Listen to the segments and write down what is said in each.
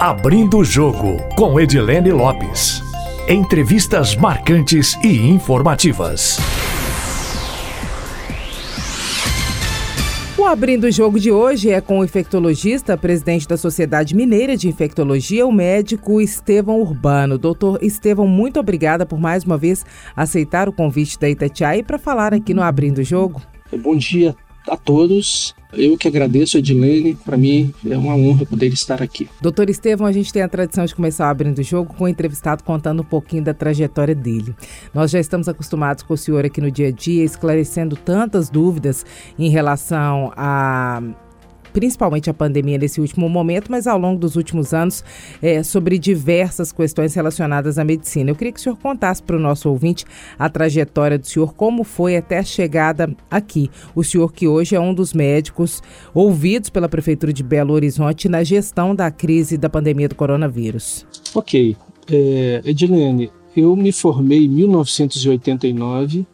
Abrindo o Jogo, com Edilene Lopes. Entrevistas marcantes e informativas. O Abrindo o Jogo de hoje é com o infectologista, presidente da Sociedade Mineira de Infectologia, o médico Estevão Urbano. Doutor Estevão, muito obrigada por mais uma vez aceitar o convite da Itatiaia para falar aqui no Abrindo o Jogo. Bom dia a todos. Eu que agradeço, Edilene. Para mim é uma honra poder estar aqui. Doutor Estevão, a gente tem a tradição de começar abrindo o jogo com o entrevistado contando um pouquinho da trajetória dele. Nós já estamos acostumados com o senhor aqui no dia a dia, esclarecendo tantas dúvidas em relação a principalmente a pandemia nesse último momento, mas ao longo dos últimos anos, é, sobre diversas questões relacionadas à medicina. Eu queria que o senhor contasse para o nosso ouvinte a trajetória do senhor, como foi até a chegada aqui. O senhor que hoje é um dos médicos ouvidos pela Prefeitura de Belo Horizonte na gestão da crise da pandemia do coronavírus. Ok. É, Edilene, eu me formei em 1989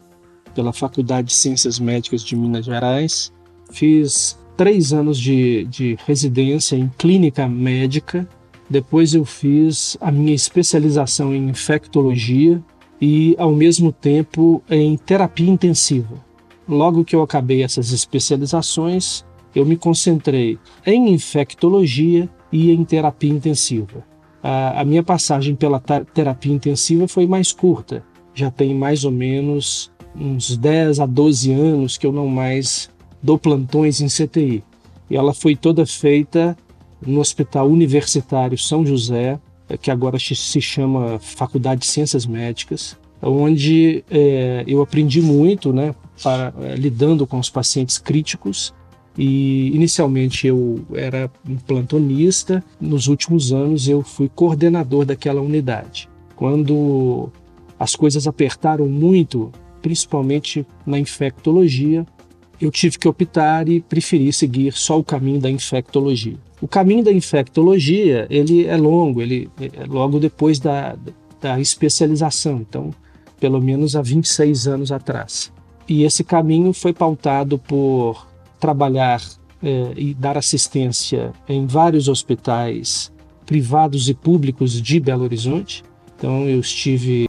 pela Faculdade de Ciências Médicas de Minas Gerais. Fiz três anos de, de residência em clínica médica. Depois eu fiz a minha especialização em infectologia e, ao mesmo tempo, em terapia intensiva. Logo que eu acabei essas especializações, eu me concentrei em infectologia e em terapia intensiva. A, a minha passagem pela terapia intensiva foi mais curta. Já tem mais ou menos uns 10 a 12 anos que eu não mais do plantões em CTI. E ela foi toda feita no Hospital Universitário São José, que agora se chama Faculdade de Ciências Médicas, onde é, eu aprendi muito, né, para, é, lidando com os pacientes críticos. E inicialmente eu era um plantonista, nos últimos anos eu fui coordenador daquela unidade. Quando as coisas apertaram muito, principalmente na infectologia, eu tive que optar e preferi seguir só o caminho da infectologia. O caminho da infectologia ele é longo, ele é logo depois da, da especialização, então pelo menos há 26 anos atrás. E esse caminho foi pautado por trabalhar é, e dar assistência em vários hospitais privados e públicos de Belo Horizonte. Então eu estive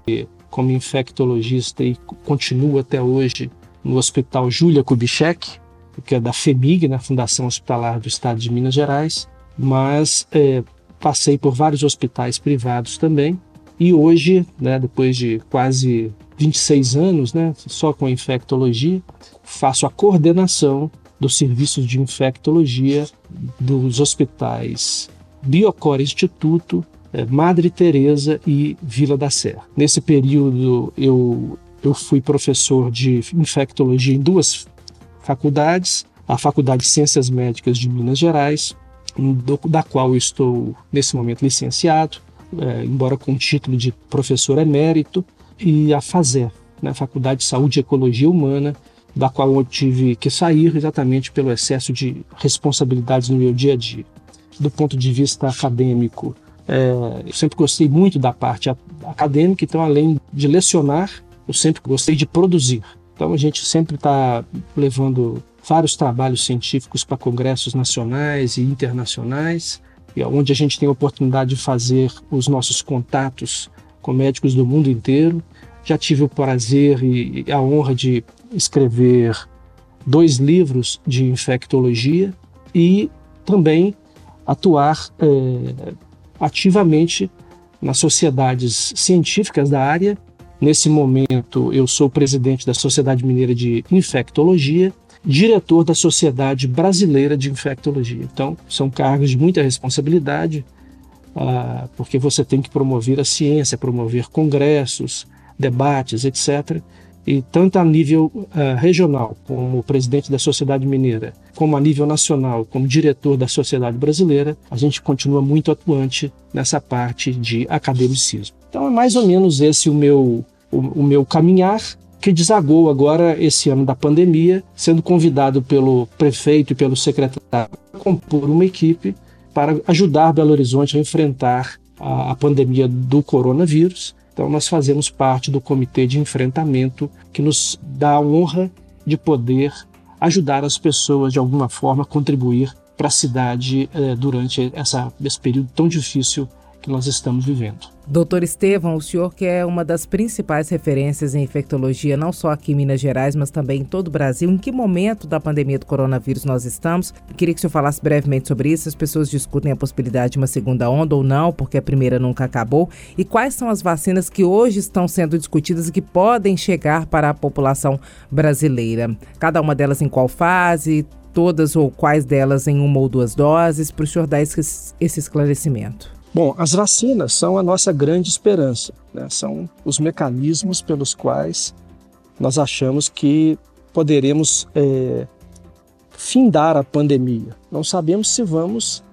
como infectologista e continuo até hoje no Hospital Júlia Kubitschek, que é da FEMIG, na né, Fundação Hospitalar do Estado de Minas Gerais, mas é, passei por vários hospitais privados também. E hoje, né, depois de quase 26 anos, né, só com infectologia, faço a coordenação dos serviços de infectologia dos hospitais Biocor Instituto, é, Madre Teresa e Vila da Serra. Nesse período eu eu fui professor de infectologia em duas faculdades, a Faculdade de Ciências Médicas de Minas Gerais, da qual eu estou nesse momento licenciado, é, embora com título de professor emérito, e a FASER, né, Faculdade de Saúde e Ecologia Humana, da qual eu tive que sair exatamente pelo excesso de responsabilidades no meu dia a dia. Do ponto de vista acadêmico, é, eu sempre gostei muito da parte acadêmica, então, além de lecionar, eu sempre gostei de produzir. Então a gente sempre está levando vários trabalhos científicos para congressos nacionais e internacionais, onde a gente tem a oportunidade de fazer os nossos contatos com médicos do mundo inteiro. Já tive o prazer e a honra de escrever dois livros de infectologia e também atuar é, ativamente nas sociedades científicas da área Nesse momento, eu sou presidente da Sociedade Mineira de Infectologia, diretor da Sociedade Brasileira de Infectologia. Então, são cargos de muita responsabilidade, ah, porque você tem que promover a ciência, promover congressos, debates, etc. E tanto a nível uh, regional, como presidente da Sociedade Mineira, como a nível nacional, como diretor da Sociedade Brasileira, a gente continua muito atuante nessa parte de academicismo. Então é mais ou menos esse o meu, o, o meu caminhar que desagou agora esse ano da pandemia, sendo convidado pelo prefeito e pelo secretário a compor uma equipe para ajudar Belo Horizonte a enfrentar a, a pandemia do coronavírus. Então, nós fazemos parte do comitê de enfrentamento que nos dá a honra de poder ajudar as pessoas de alguma forma contribuir para a cidade é, durante essa, esse período tão difícil que nós estamos vivendo. Doutor Estevam, o senhor que é uma das principais referências em infectologia, não só aqui em Minas Gerais, mas também em todo o Brasil. Em que momento da pandemia do coronavírus nós estamos? Queria que o senhor falasse brevemente sobre isso. As pessoas discutem a possibilidade de uma segunda onda ou não, porque a primeira nunca acabou. E quais são as vacinas que hoje estão sendo discutidas e que podem chegar para a população brasileira? Cada uma delas em qual fase? Todas ou quais delas em uma ou duas doses? Para o senhor dar esse, esse esclarecimento. Bom, as vacinas são a nossa grande esperança, né? são os mecanismos pelos quais nós achamos que poderemos é, findar a pandemia. Não sabemos se vamos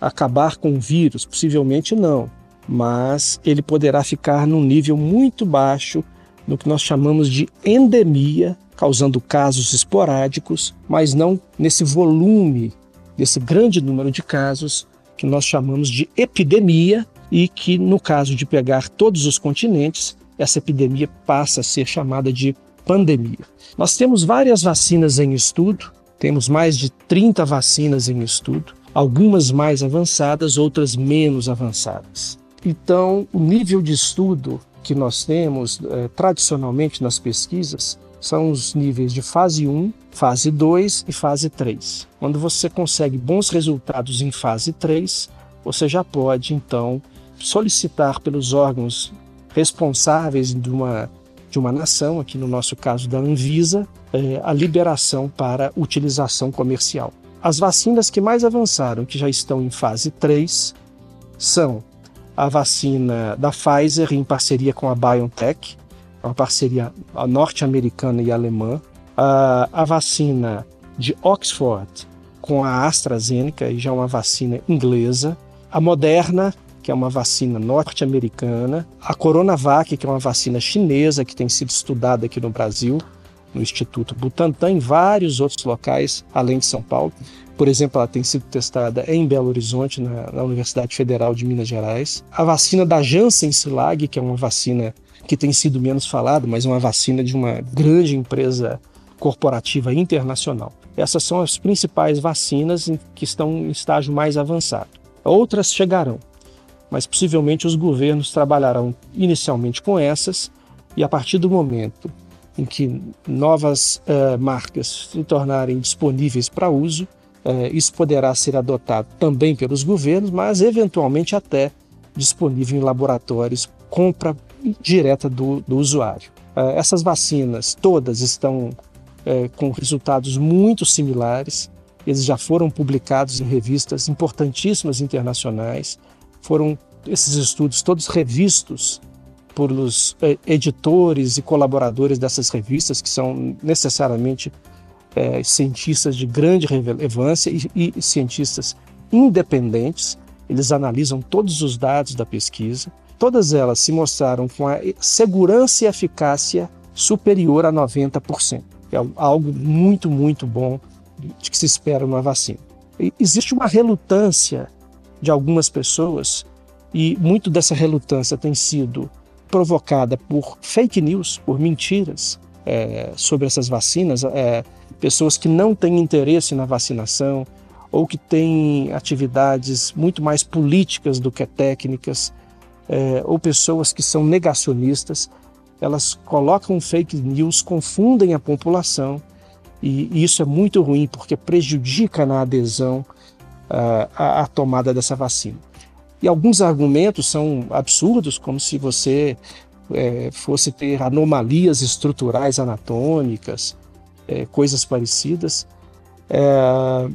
acabar com o vírus, possivelmente não, mas ele poderá ficar num nível muito baixo no que nós chamamos de endemia, causando casos esporádicos, mas não nesse volume, nesse grande número de casos que nós chamamos de epidemia e que, no caso de pegar todos os continentes, essa epidemia passa a ser chamada de pandemia. Nós temos várias vacinas em estudo, temos mais de 30 vacinas em estudo, algumas mais avançadas, outras menos avançadas. Então, o nível de estudo que nós temos eh, tradicionalmente nas pesquisas são os níveis de fase 1, fase 2 e fase 3. Quando você consegue bons resultados em fase 3, você já pode então solicitar pelos órgãos responsáveis de uma, de uma nação, aqui no nosso caso da Anvisa, é, a liberação para utilização comercial. As vacinas que mais avançaram, que já estão em fase 3, são a vacina da Pfizer em parceria com a BioNTech, uma parceria norte-americana e alemã, a, a vacina de Oxford com a AstraZeneca, já uma vacina inglesa, a Moderna, que é uma vacina norte-americana, a Coronavac, que é uma vacina chinesa que tem sido estudada aqui no Brasil, no Instituto Butantan, em vários outros locais, além de São Paulo. Por exemplo, ela tem sido testada em Belo Horizonte, na, na Universidade Federal de Minas Gerais. A vacina da Janssen Silag, que é uma vacina que tem sido menos falado, mas uma vacina de uma grande empresa corporativa internacional. Essas são as principais vacinas que estão em estágio mais avançado. Outras chegarão, mas possivelmente os governos trabalharão inicialmente com essas e a partir do momento em que novas uh, marcas se tornarem disponíveis para uso, uh, isso poderá ser adotado também pelos governos, mas eventualmente até disponível em laboratórios compra direta do, do usuário. Uh, essas vacinas todas estão uh, com resultados muito similares, eles já foram publicados em revistas importantíssimas internacionais, foram esses estudos todos revistos por os uh, editores e colaboradores dessas revistas, que são necessariamente cientistas de grande relevância e, e cientistas independentes, eles analisam todos os dados da pesquisa Todas elas se mostraram com a segurança e eficácia superior a 90%. É algo muito, muito bom de que se espera numa vacina. E existe uma relutância de algumas pessoas, e muito dessa relutância tem sido provocada por fake news, por mentiras é, sobre essas vacinas, é, pessoas que não têm interesse na vacinação ou que têm atividades muito mais políticas do que técnicas é, ou pessoas que são negacionistas, elas colocam fake news, confundem a população e isso é muito ruim porque prejudica na adesão à, à tomada dessa vacina. E alguns argumentos são absurdos, como se você é, fosse ter anomalias estruturais anatômicas, é, coisas parecidas, é,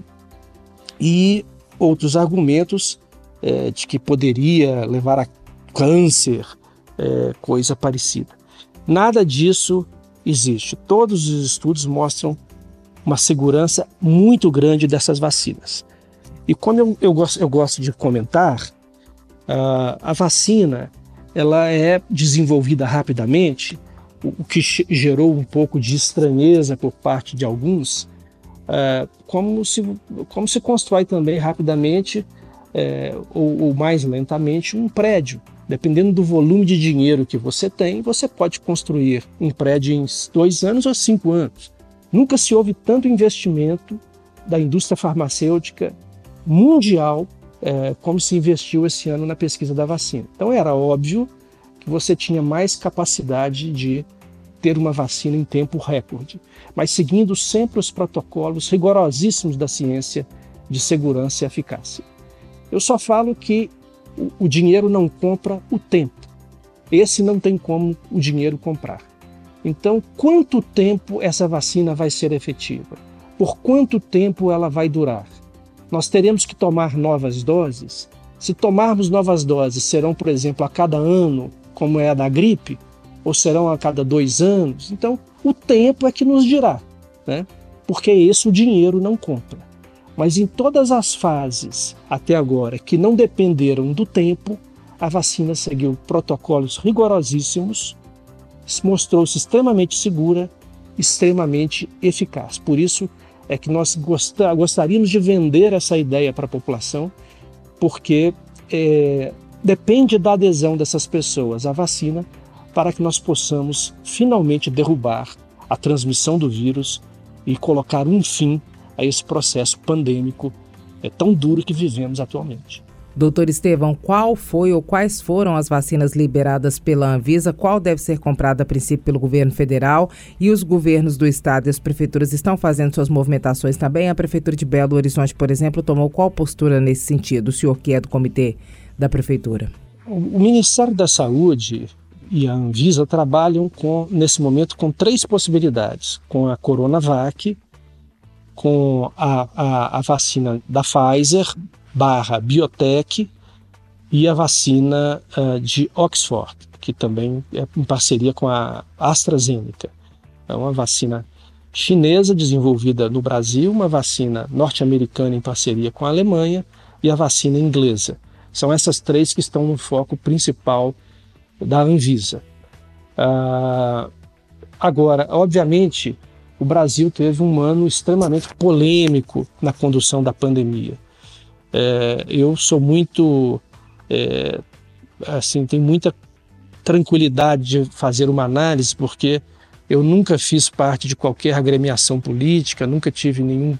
e outros argumentos é, de que poderia levar a câncer, é, coisa parecida. Nada disso existe. Todos os estudos mostram uma segurança muito grande dessas vacinas. E como eu, eu, gosto, eu gosto de comentar, uh, a vacina ela é desenvolvida rapidamente, o, o, que gerou um pouco de estranheza por parte de alguns, uh, como, se, como se constrói também rapidamente uh, ou, ou mais lentamente um prédio. Dependendo do volume de dinheiro que você tem, você pode construir um prédio em dois anos ou cinco anos. Nunca se houve tanto investimento da indústria farmacêutica mundial é, como se investiu esse ano na pesquisa da vacina. Então era óbvio que você tinha mais capacidade de ter uma vacina em tempo recorde, mas seguindo sempre os protocolos rigorosíssimos da ciência de segurança e eficácia. Eu só falo que o dinheiro não compra o tempo. Esse não tem como o dinheiro comprar. Então, quanto tempo essa vacina vai ser efetiva? Por quanto tempo ela vai durar? Nós teremos que tomar novas doses? Se tomarmos novas doses, serão, por exemplo, a cada ano, como é a da gripe, ou serão a cada dois anos? Então, o tempo é que nos dirá, né? porque esse o dinheiro não compra. Mas em todas as fases até agora que não dependeram do tempo, a vacina seguiu protocolos rigorosíssimos, mostrou-se extremamente segura, extremamente eficaz. Por isso é que nós gostaríamos de vender essa ideia para a população, porque é, depende da adesão dessas pessoas à vacina para que nós possamos finalmente derrubar a transmissão do vírus e colocar um fim a esse processo pandêmico é, tão duro que vivemos atualmente. Doutor Estevão, qual foi ou quais foram as vacinas liberadas pela Anvisa? Qual deve ser comprada a princípio pelo governo federal? E os governos do estado e as prefeituras estão fazendo suas movimentações também? A prefeitura de Belo Horizonte, por exemplo, tomou qual postura nesse sentido? O senhor que é do comitê da prefeitura. O Ministério da Saúde e a Anvisa trabalham com, nesse momento com três possibilidades: com a Coronavac, com a, a, a vacina da Pfizer barra Biotech e a vacina uh, de Oxford, que também é em parceria com a AstraZeneca. É uma vacina chinesa desenvolvida no Brasil, uma vacina norte-americana em parceria com a Alemanha e a vacina inglesa. São essas três que estão no foco principal da Anvisa. Uh, agora, obviamente, o Brasil teve um ano extremamente polêmico na condução da pandemia. É, eu sou muito, é, assim, tenho muita tranquilidade de fazer uma análise, porque eu nunca fiz parte de qualquer agremiação política, nunca tive nenhum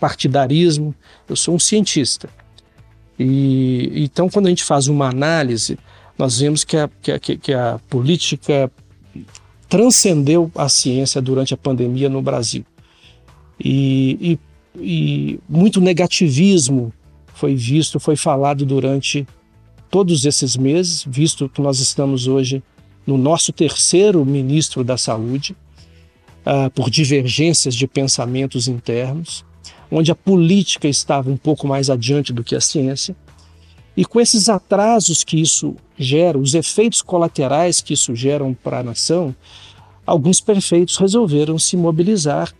partidarismo, eu sou um cientista. E então, quando a gente faz uma análise, nós vemos que a, que a, que a política transcendeu a ciência durante a pandemia no Brasil. E, e, e muito negativismo foi visto, foi falado durante todos esses meses, visto que nós estamos hoje no nosso terceiro ministro da Saúde, uh, por divergências de pensamentos internos, onde a política estava um pouco mais adiante do que a ciência. E com esses atrasos que isso gera, os efeitos colaterais que isso geram para a nação, alguns prefeitos resolveram se mobilizar,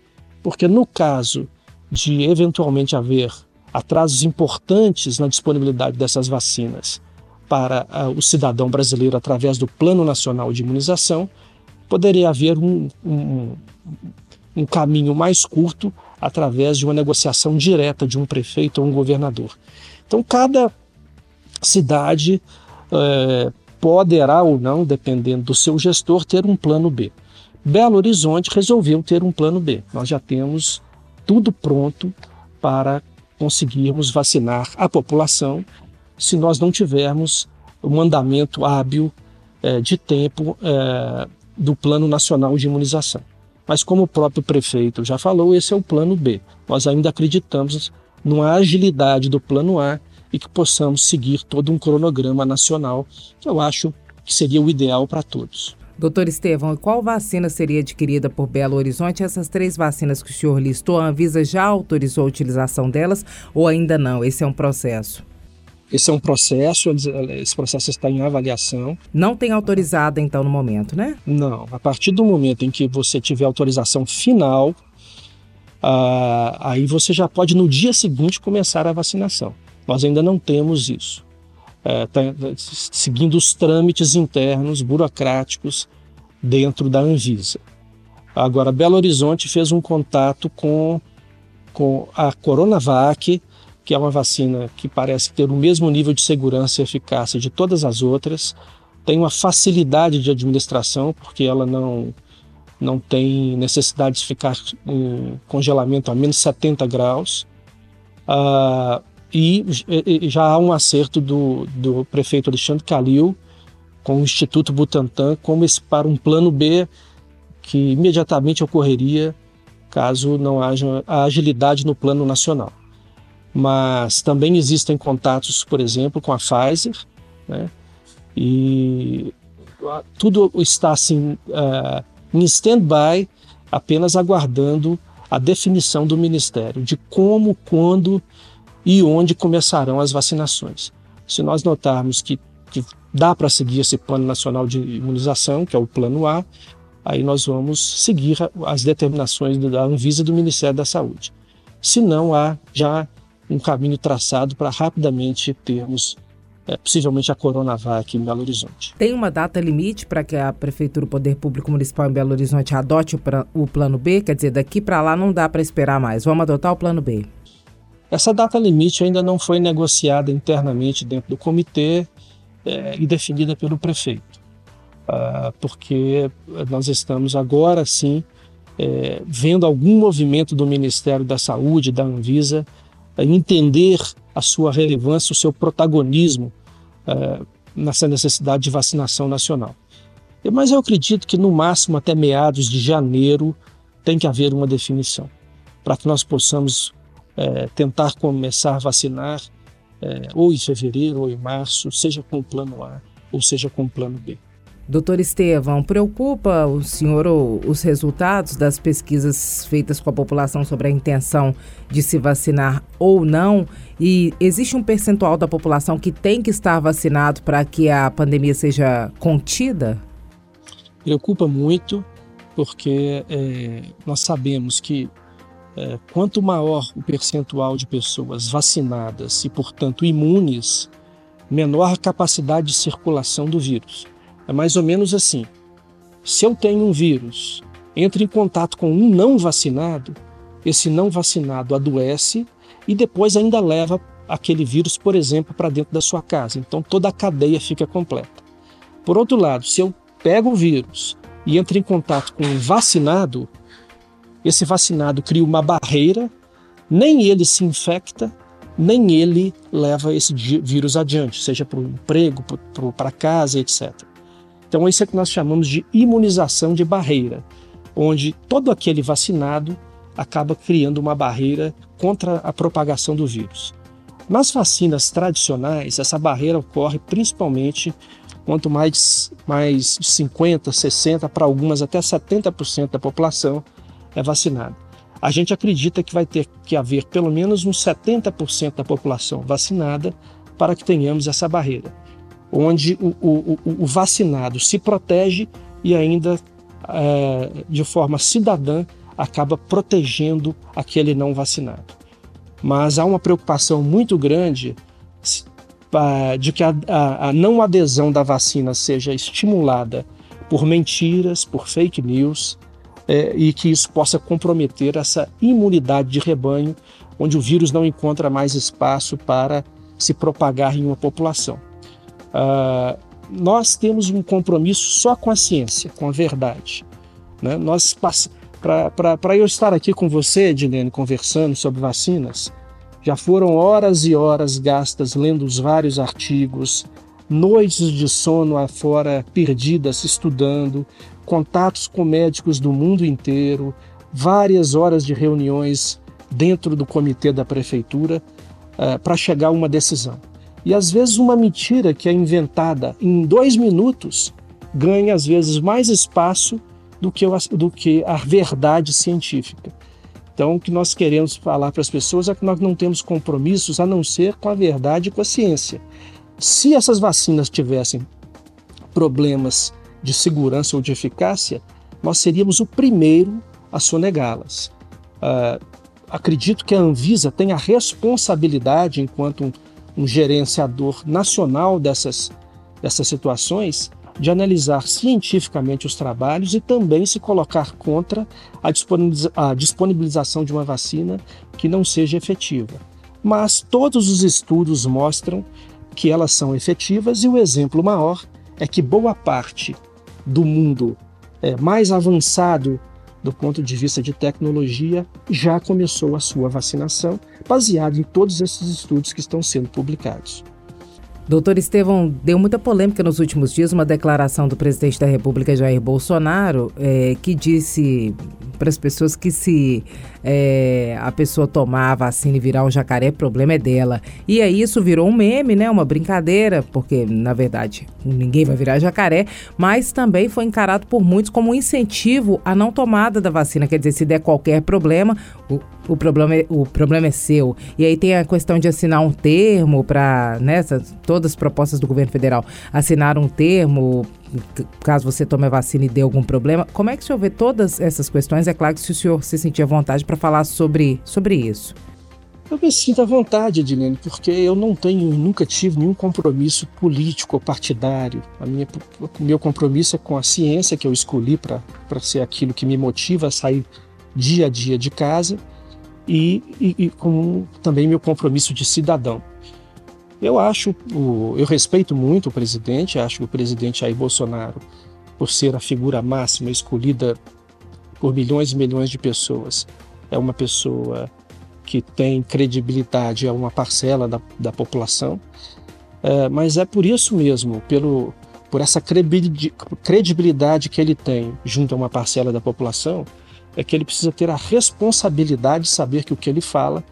porque no caso de eventualmente haver atrasos importantes na disponibilidade dessas vacinas para uh, o cidadão brasileiro através do Plano Nacional de Imunização, poderia haver um, um, um caminho mais curto através de uma negociação direta de um prefeito ou um governador. Então, cada cidade eh, poderá ou não, dependendo do seu gestor, ter um plano B. Belo Horizonte resolveu ter um plano B. Nós já temos tudo pronto para conseguirmos vacinar a população se nós não tivermos um andamento hábil é, de tempo é, do Plano Nacional de Imunização. Mas, como o próprio prefeito já falou, esse é o plano B. Nós ainda acreditamos numa agilidade do plano A e que possamos seguir todo um cronograma nacional, que eu acho que seria o ideal para todos. Doutor Estevão, qual vacina seria adquirida por Belo Horizonte? Essas três vacinas que o senhor listou, a Anvisa já autorizou a utilização delas ou ainda não? Esse é um processo? Esse é um processo, esse processo está em avaliação. Não tem autorizada, então, no momento, né? Não. A partir do momento em que você tiver autorização final, ah, aí você já pode, no dia seguinte, começar a vacinação. Nós ainda não temos isso é, tá, seguindo os trâmites internos burocráticos dentro da Anvisa. Agora, Belo Horizonte fez um contato com, com a Coronavac, que é uma vacina que parece ter o mesmo nível de segurança e eficácia de todas as outras, tem uma facilidade de administração, porque ela não, não tem necessidade de ficar em congelamento a menos 70 graus. Uh, e, já há um acerto do, do prefeito Alexandre Calil com o Instituto Butantan como esse, para um plano B que imediatamente ocorreria caso não haja a agilidade no plano nacional. Mas também existem contatos, por exemplo, com a Pfizer, né? e tudo está assim uh, em stand-by, apenas aguardando a definição do Ministério de como, quando e onde começarão as vacinações. Se nós notarmos que, que dá para seguir esse Plano Nacional de Imunização, que é o Plano A, aí nós vamos seguir as determinações da Anvisa e do Ministério da Saúde. Se não, há já um caminho traçado para rapidamente termos é, possivelmente a Coronavac em Belo Horizonte. Tem uma data limite para que a Prefeitura, o Poder Público Municipal em Belo Horizonte adote o, pra, o plano B? Quer dizer, daqui para lá não dá para esperar mais. Vamos adotar o plano B. Essa data limite ainda não foi negociada internamente dentro do comitê é, e definida pelo prefeito uh, porque nós estamos agora sim é, vendo algum movimento do Ministério da Saúde, da Anvisa, entender a sua relevância, o seu protagonismo uh, nessa necessidade de vacinação nacional. Mas eu acredito que no máximo até meados de janeiro tem que haver uma definição para que nós possamos é, tentar começar a vacinar é, ou em fevereiro ou em março, seja com o plano A ou seja com o plano B. Doutor Estevão, preocupa o senhor os resultados das pesquisas feitas com a população sobre a intenção de se vacinar ou não? E existe um percentual da população que tem que estar vacinado para que a pandemia seja contida? Preocupa muito, porque é, nós sabemos que é, quanto maior o percentual de pessoas vacinadas e, portanto, imunes, menor a capacidade de circulação do vírus. É mais ou menos assim. Se eu tenho um vírus, entre em contato com um não vacinado, esse não vacinado adoece e depois ainda leva aquele vírus, por exemplo, para dentro da sua casa. Então toda a cadeia fica completa. Por outro lado, se eu pego o vírus e entro em contato com um vacinado, esse vacinado cria uma barreira, nem ele se infecta, nem ele leva esse vírus adiante, seja para o emprego, para casa, etc. Então, isso é que nós chamamos de imunização de barreira, onde todo aquele vacinado acaba criando uma barreira contra a propagação do vírus. Nas vacinas tradicionais, essa barreira ocorre principalmente quanto mais, mais 50, 60, para algumas até 70% da população é vacinada. A gente acredita que vai ter que haver pelo menos uns 70% da população vacinada para que tenhamos essa barreira onde o, o, o vacinado se protege e ainda é, de forma cidadã acaba protegendo aquele não vacinado. Mas há uma preocupação muito grande de que a, a, a não adesão da vacina seja estimulada por mentiras, por fake news, é, e que isso possa comprometer essa imunidade de rebanho, onde o vírus não encontra mais espaço para se propagar em uma população. Uh, nós temos um compromisso só com a ciência, com a verdade. Né? Nós para eu estar aqui com você, Edilene, conversando sobre vacinas, já foram horas e horas gastas lendo os vários artigos, noites de sono afora perdidas estudando, contatos com médicos do mundo inteiro, várias horas de reuniões dentro do comitê da prefeitura uh, para chegar a uma decisão. E às vezes uma mentira que é inventada em dois minutos ganha às vezes mais espaço do que, do que a verdade científica. Então, o que nós queremos falar para as pessoas é que nós não temos compromissos a não ser com a verdade e com a ciência. Se essas vacinas tivessem problemas de segurança ou de eficácia, nós seríamos o primeiro a sonegá-las. Uh, acredito que a Anvisa tem a responsabilidade, enquanto um um gerenciador nacional dessas, dessas situações, de analisar cientificamente os trabalhos e também se colocar contra a, disponibiliza a disponibilização de uma vacina que não seja efetiva. Mas todos os estudos mostram que elas são efetivas e o exemplo maior é que boa parte do mundo é, mais avançado do ponto de vista de tecnologia, já começou a sua vacinação, baseado em todos esses estudos que estão sendo publicados. Doutor Estevão, deu muita polêmica nos últimos dias uma declaração do presidente da República, Jair Bolsonaro, é, que disse para as pessoas que se é, a pessoa tomar a vacina e virar um jacaré, problema é dela. E aí isso virou um meme, né? Uma brincadeira, porque na verdade ninguém vai virar jacaré, mas também foi encarado por muitos como um incentivo à não tomada da vacina. Quer dizer, se der qualquer problema, o, o problema, é, o problema é seu. E aí tem a questão de assinar um termo para, né, todas as propostas do governo federal, assinar um termo caso você tome a vacina e dê algum problema. Como é que o senhor vê todas essas questões? É claro que se o senhor se sentir à vontade para falar sobre, sobre isso. Eu me sinto à vontade, Edilene, porque eu não tenho, nunca tive nenhum compromisso político ou partidário. A minha, o meu compromisso é com a ciência que eu escolhi para ser aquilo que me motiva a sair dia a dia de casa e, e, e com também meu compromisso de cidadão. Eu acho, eu respeito muito o presidente, acho que o presidente Jair Bolsonaro, por ser a figura máxima escolhida por milhões e milhões de pessoas, é uma pessoa que tem credibilidade a uma parcela da, da população, é, mas é por isso mesmo, pelo, por essa credibilidade que ele tem junto a uma parcela da população, é que ele precisa ter a responsabilidade de saber que o que ele fala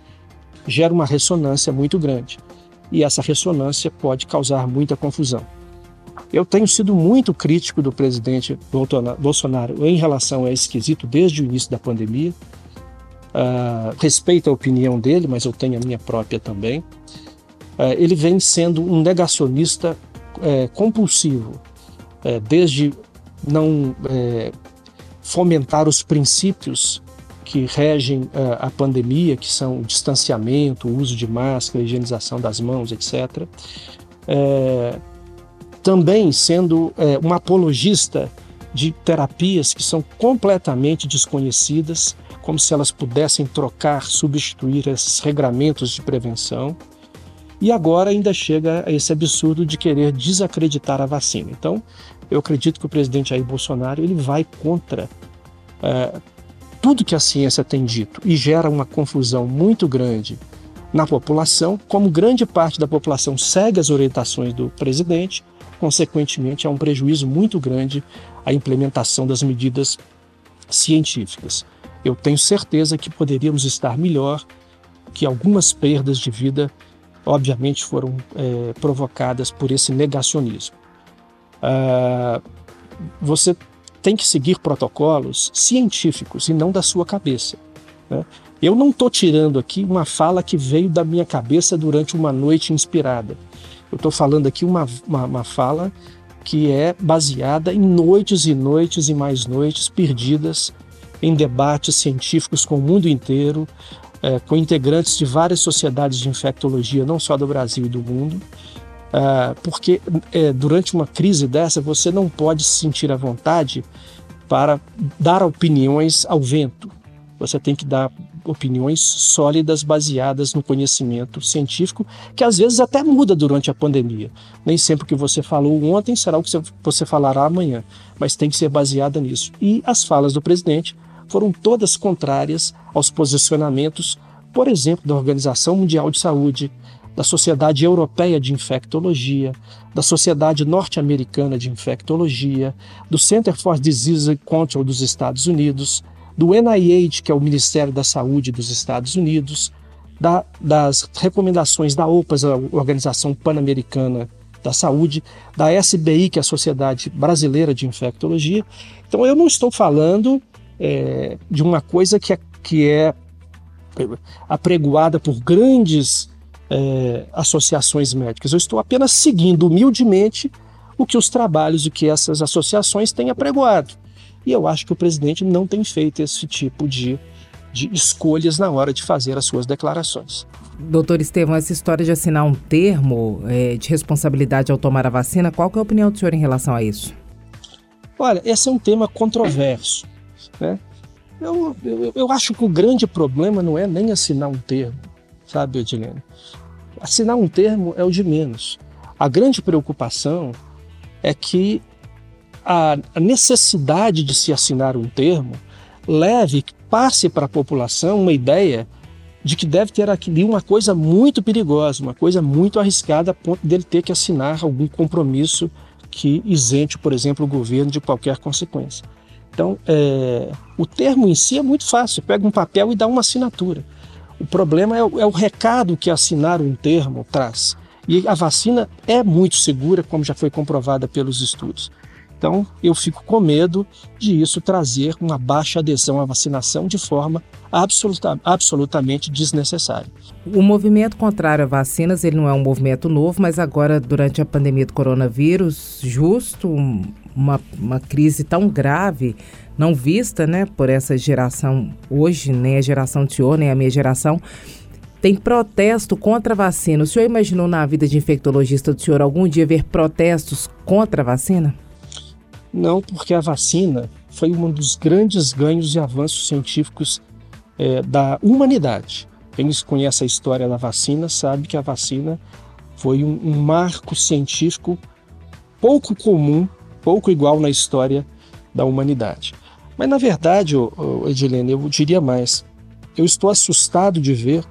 gera uma ressonância muito grande e essa ressonância pode causar muita confusão. Eu tenho sido muito crítico do presidente Bolsonaro em relação a esse quesito desde o início da pandemia. Uh, respeito a opinião dele, mas eu tenho a minha própria também. Uh, ele vem sendo um negacionista uh, compulsivo, eh, desde não eh, fomentar os princípios que regem uh, a pandemia, que são o distanciamento, o uso de máscara, higienização das mãos, etc. É, também sendo é, um apologista de terapias que são completamente desconhecidas, como se elas pudessem trocar, substituir esses regramentos de prevenção. E agora ainda chega a esse absurdo de querer desacreditar a vacina. Então, eu acredito que o presidente Jair Bolsonaro ele vai contra é, tudo que a ciência tem dito e gera uma confusão muito grande na população, como grande parte da população segue as orientações do presidente, consequentemente há um prejuízo muito grande à implementação das medidas científicas. Eu tenho certeza que poderíamos estar melhor, que algumas perdas de vida, obviamente, foram é, provocadas por esse negacionismo. Uh, você tem que seguir protocolos científicos e não da sua cabeça. Né? Eu não estou tirando aqui uma fala que veio da minha cabeça durante uma noite inspirada. Eu estou falando aqui uma, uma, uma fala que é baseada em noites e noites e mais noites perdidas em debates científicos com o mundo inteiro, é, com integrantes de várias sociedades de infectologia, não só do Brasil e do mundo, Uh, porque é, durante uma crise dessa você não pode se sentir à vontade para dar opiniões ao vento. Você tem que dar opiniões sólidas baseadas no conhecimento científico, que às vezes até muda durante a pandemia. Nem sempre o que você falou ontem será o que você falará amanhã, mas tem que ser baseada nisso. E as falas do presidente foram todas contrárias aos posicionamentos, por exemplo, da Organização Mundial de Saúde, da Sociedade Europeia de Infectologia, da Sociedade Norte-Americana de Infectologia, do Center for Disease Control dos Estados Unidos, do NIH, que é o Ministério da Saúde dos Estados Unidos, da, das recomendações da OPAS, a Organização Pan-Americana da Saúde, da SBI, que é a Sociedade Brasileira de Infectologia. Então, eu não estou falando é, de uma coisa que é, que é apregoada por grandes é, associações médicas. Eu estou apenas seguindo humildemente o que os trabalhos, o que essas associações têm apregoado. E eu acho que o presidente não tem feito esse tipo de, de escolhas na hora de fazer as suas declarações. Doutor Estevão, essa história de assinar um termo é, de responsabilidade ao tomar a vacina, qual é a opinião do senhor em relação a isso? Olha, esse é um tema controverso. Né? Eu, eu, eu acho que o grande problema não é nem assinar um termo sabe, Edilene? Assinar um termo é o de menos. A grande preocupação é que a, necessidade de se assinar um termo leve, passe para a população uma ideia de que deve ter aqui uma coisa muito perigosa, uma coisa muito arriscada a ponto dele ter que assinar algum compromisso que isente, por exemplo, o governo de qualquer consequência. Então, é, o termo em si é muito fácil, pega um papel e dá uma assinatura. O problema é é o recado que assinar um termo traz. E a vacina é muito segura, como já foi comprovada pelos estudos. Então, eu fico com medo de isso trazer uma baixa adesão à vacinação de forma absoluta, absolutamente desnecessária. O movimento contrário a vacinas, ele não é um movimento novo, mas agora, durante a pandemia do coronavírus, justo uma, uma crise tão grave, não vista né, por essa geração hoje, nem a geração senhor, nem a minha geração, tem protesto contra a vacina. O senhor imaginou na vida de infectologista do senhor algum dia ver protestos contra a vacina? Não, porque a vacina foi um dos grandes ganhos e avanços científicos é, da humanidade. Quem conhece a história da vacina sabe que a vacina foi um, um marco científico pouco comum, pouco igual na história da humanidade. Mas na verdade, Edilene, eu diria mais. Eu estou assustado de ver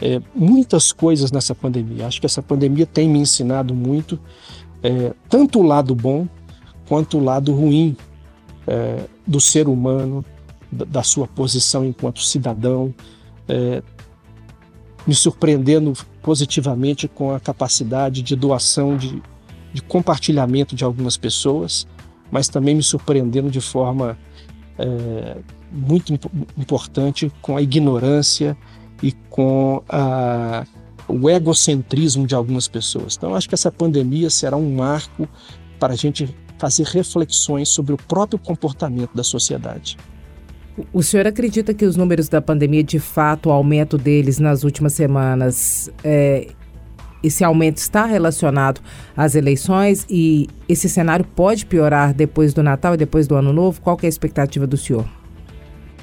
é, muitas coisas nessa pandemia. Acho que essa pandemia tem me ensinado muito, é, tanto o lado bom quanto o lado ruim é, do ser humano, da, da, sua posição enquanto cidadão, é, me surpreendendo positivamente com a capacidade de doação, de, de compartilhamento de algumas pessoas, mas também me surpreendendo de forma é, muito imp importante com a ignorância e com a, o egocentrismo de algumas pessoas. Então, acho que essa pandemia será um marco para a gente fazer reflexões sobre o próprio comportamento da sociedade. O senhor acredita que os números da pandemia, de fato, o aumento deles nas últimas semanas, é, esse aumento está relacionado às eleições e esse cenário pode piorar depois do Natal e depois do Ano Novo? Qual é a expectativa do senhor?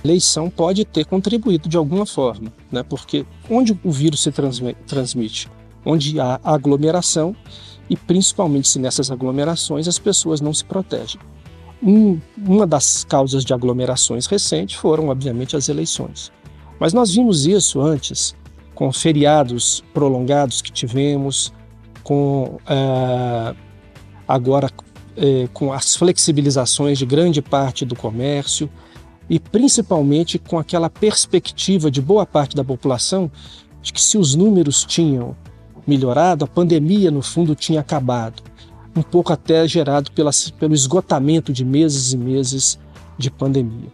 Eleição pode ter contribuído de alguma forma, né? porque onde o vírus se transmite? Onde há aglomeração, e principalmente se nessas aglomerações as pessoas não se protegem. Um, uma das causas de aglomerações recentes foram, obviamente, as eleições. Mas nós vimos isso antes, com feriados prolongados que tivemos, com uh, agora uh, com as flexibilizações de grande parte do comércio e principalmente com aquela perspectiva de boa parte da população de que se os números tinham melhorado, a pandemia, no fundo, tinha acabado. Um pouco até gerado pela, pelo esgotamento de meses e meses de pandemia.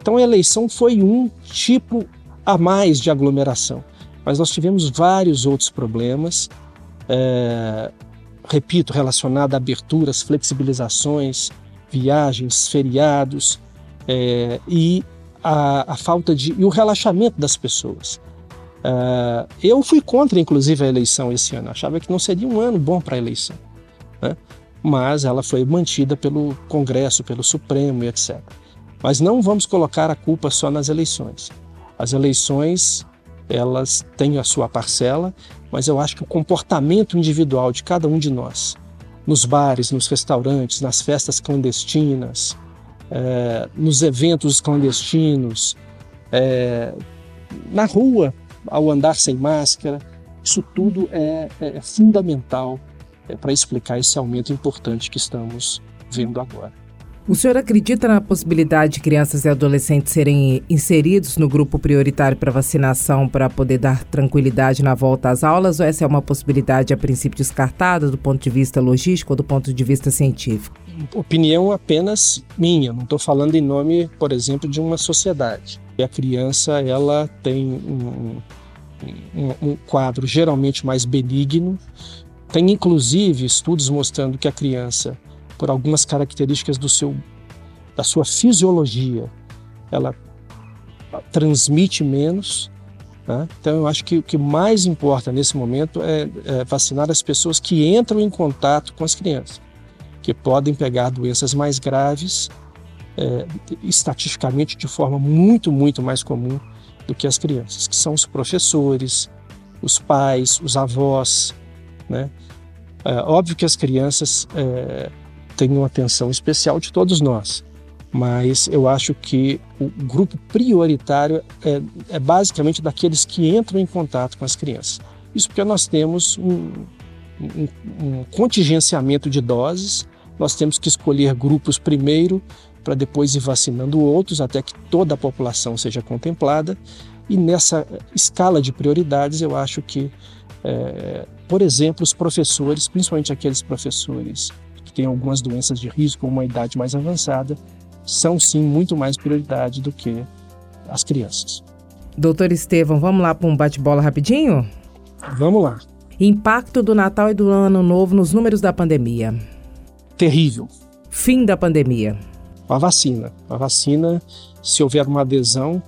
Então a eleição foi um tipo a mais de aglomeração, mas nós tivemos vários outros problemas, é, repito, relacionado a aberturas, flexibilizações, viagens, feriados é, e a, a, falta de e o relaxamento das pessoas. Uh, eu fui contra, inclusive, a eleição esse ano. Achava que não seria um ano bom para a eleição. Né? Mas ela foi mantida pelo Congresso, pelo Supremo e etc. Mas não vamos colocar a culpa só nas eleições. As eleições, elas têm a sua parcela, mas eu acho que o comportamento individual de cada um de nós, nos bares, nos restaurantes, nas festas clandestinas, é, nos eventos clandestinos, é, na rua, ao andar sem máscara. Isso tudo é, é, é fundamental é, para explicar esse aumento importante que estamos vendo agora. O senhor acredita na possibilidade de crianças e adolescentes serem inseridos no grupo prioritário para vacinação para poder dar tranquilidade na volta às aulas ou essa é uma possibilidade a princípio descartada do ponto de vista logístico ou do ponto de vista científico? Opinião apenas minha, não estou falando em nome, por exemplo, de uma sociedade. A criança ela tem um, um, um quadro geralmente mais benigno. Tem inclusive estudos mostrando que a criança, por algumas características do seu, da sua fisiologia, ela transmite menos. Né? Então, eu acho que o que mais importa nesse momento é, é vacinar as pessoas que entram em contato com as crianças, que podem pegar doenças mais graves é, estatisticamente de forma muito, muito mais comum do que as crianças, que são os professores, os pais, os avós. Né? É, óbvio que as crianças é, tem uma atenção especial de todos nós. Mas eu acho que o grupo prioritário é, é basicamente daqueles que entram em contato com as crianças. Isso porque nós temos um, um, um contingenciamento de doses, nós temos que escolher grupos primeiro para depois ir vacinando outros até que toda a população seja contemplada. E nessa escala de prioridades, eu acho que, é, por exemplo, os professores, principalmente aqueles professores que têm algumas doenças de risco ou uma idade mais avançada, são sim muito mais prioridade do que as crianças. Doutor Estevam, vamos lá para um bate-bola rapidinho? Vamos lá. Impacto do Natal e do Ano Novo nos números da pandemia. Terrível. Fim da pandemia. A vacina. A vacina, se houver uma adesão,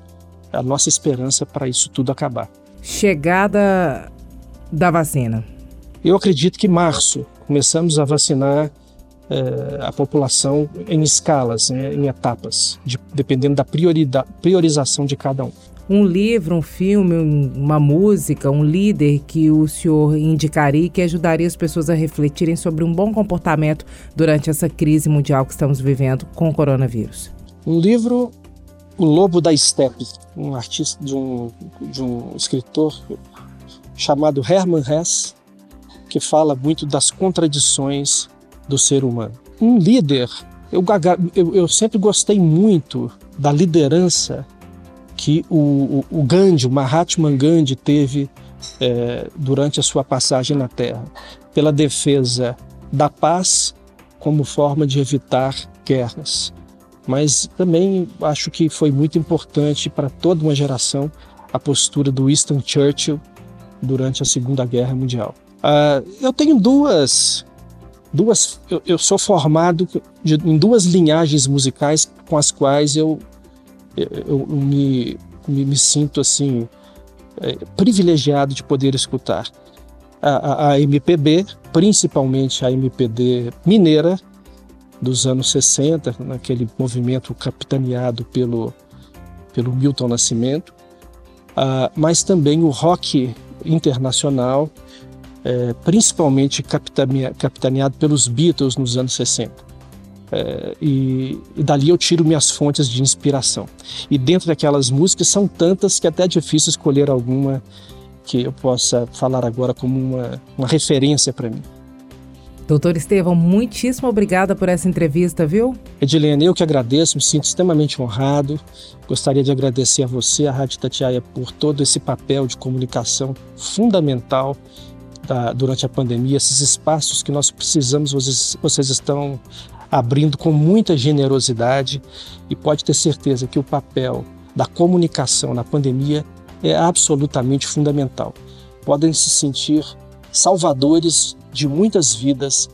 é a nossa esperança para isso tudo acabar. Chegada da vacina. Eu acredito que março começamos a vacinar a população em escalas, em, em etapas, de, dependendo da priorização de cada um um livro, um filme, uma música, um líder que o senhor indicaria e que ajudaria as pessoas a refletirem sobre um bom comportamento durante essa crise mundial que estamos vivendo com o coronavírus? Um livro, O Lobo da Steppe, um artista de um, de um escritor chamado Hermann Hesse, que fala muito das contradições do ser humano. Um líder, eu, eu, eu sempre gostei muito da liderança que o, o, o Gandhi, o Mahatma Gandhi, teve é, durante a sua passagem na Terra, pela defesa da paz como forma de evitar guerras. Mas também acho que foi muito importante para toda uma geração a postura do Winston Churchill durante a Segunda Guerra Mundial. Uh, eu tenho duas, duas eu, eu sou formado de, em duas linhagens musicais com as quais eu eu, eu me, me, me, sinto assim é, privilegiado de poder escutar. A, a, a, MPB, principalmente a MPB mineira dos anos 60, naquele movimento capitaneado pelo, pelo Milton Nascimento, uh, mas também o rock internacional, é, principalmente capitaneado pelos Beatles nos anos 60. É, e, e, dali eu tiro minhas fontes de inspiração. E dentro daquelas músicas são tantas que até é difícil escolher alguma que eu possa falar agora como uma, uma referência para mim. Doutor Estevão, muitíssimo obrigada por essa entrevista, viu? Edilene, eu que agradeço, me sinto extremamente honrado. Gostaria de agradecer a você, a Rádio Tatiaia, por todo esse papel de comunicação fundamental da, durante a pandemia, esses espaços que nós precisamos, vocês, vocês estão abrindo com muita generosidade e pode ter certeza que o papel da comunicação na pandemia é absolutamente fundamental. Podem se sentir salvadores de muitas vidas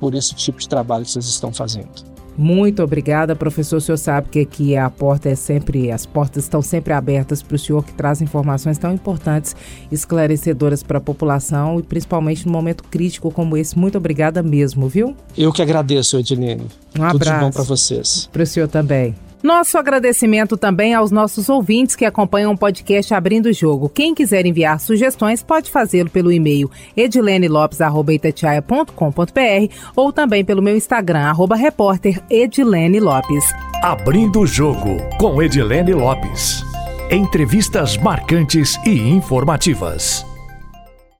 por esse tipo de trabalho que vocês estão fazendo. Muito obrigada, professor. O senhor sabe que aqui a porta é sempre, as portas estão sempre abertas para o senhor que traz informações tão importantes, esclarecedoras para a população e principalmente num momento crítico como esse. Muito obrigada mesmo, viu? Eu que agradeço, Edilene. Um abraço. Tudo de bom para vocês. Para o senhor também. Nosso agradecimento também aos nossos ouvintes que acompanham o podcast Abrindo o Jogo. Quem quiser enviar sugestões pode fazê-lo pelo e-mail edilenelopes.com.br ou também pelo meu Instagram, arroba repórter Edilene Lopes. Abrindo o Jogo com Edilene Lopes. Entrevistas marcantes e informativas.